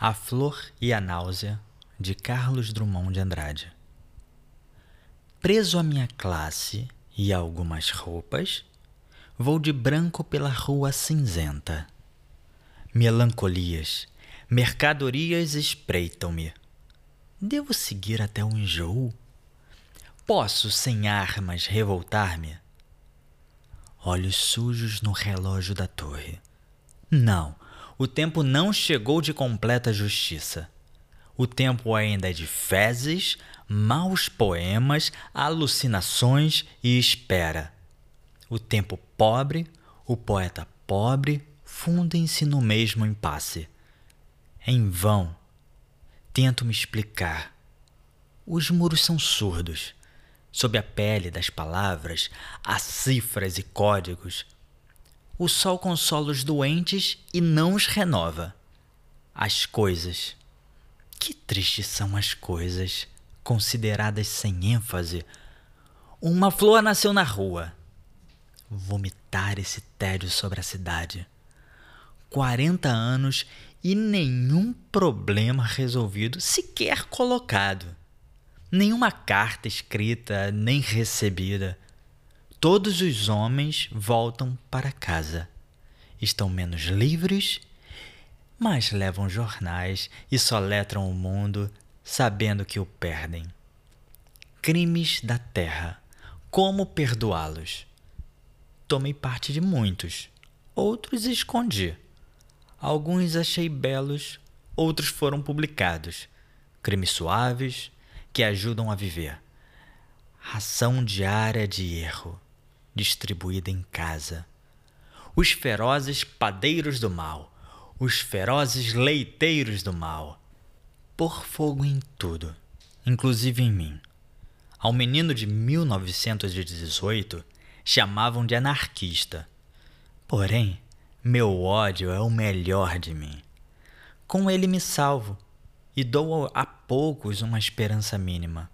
A Flor e a Náusea, de Carlos Drummond de Andrade. Preso à minha classe e a algumas roupas, vou de branco pela rua cinzenta. Melancolias, mercadorias espreitam-me. Devo seguir até o enjoo? Posso, sem armas, revoltar-me? Olhos sujos no relógio da torre. Não, o tempo não chegou de completa justiça. O tempo ainda é de fezes, maus poemas, alucinações e espera. O tempo pobre, o poeta pobre, fundem-se no mesmo impasse. Em vão, tento me explicar. Os muros são surdos. Sob a pele das palavras, há cifras e códigos. O sol consola os doentes e não os renova. As coisas. Que tristes são as coisas, consideradas sem ênfase. Uma flor nasceu na rua. Vomitar esse tédio sobre a cidade. Quarenta anos e nenhum problema resolvido, sequer colocado. Nenhuma carta escrita nem recebida. Todos os homens voltam para casa. Estão menos livres, mas levam jornais e soletram o mundo sabendo que o perdem. Crimes da terra. Como perdoá-los? Tomei parte de muitos, outros escondi. Alguns achei belos, outros foram publicados. Crimes suaves, que ajudam a viver. Ração diária de erro, distribuída em casa. Os ferozes padeiros do mal, os ferozes leiteiros do mal. Por fogo em tudo, inclusive em mim. Ao menino de 1918 chamavam de anarquista. Porém, meu ódio é o melhor de mim. Com ele me salvo e dou a poucos uma esperança mínima.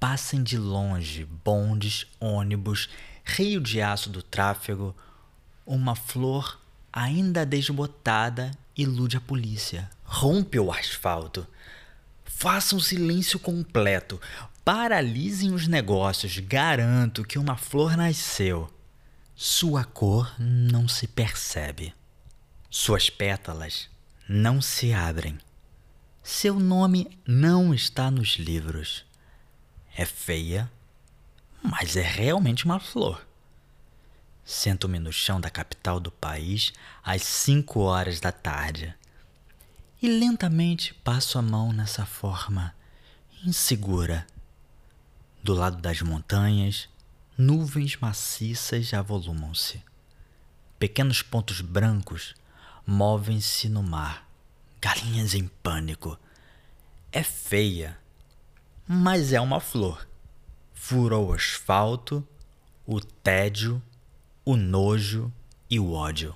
Passem de longe bondes, ônibus, rio de aço do tráfego, uma flor ainda desbotada ilude a polícia, rompe o asfalto. Façam silêncio completo, paralisem os negócios, garanto que uma flor nasceu. Sua cor não se percebe. Suas pétalas não se abrem. Seu nome não está nos livros. É feia, mas é realmente uma flor. Sento-me no chão da capital do país às cinco horas da tarde e lentamente passo a mão nessa forma insegura. Do lado das montanhas, nuvens maciças avolumam-se. Pequenos pontos brancos movem-se no mar galinhas em pânico. É feia, mas é uma flor. Furou o asfalto, o tédio, o nojo e o ódio.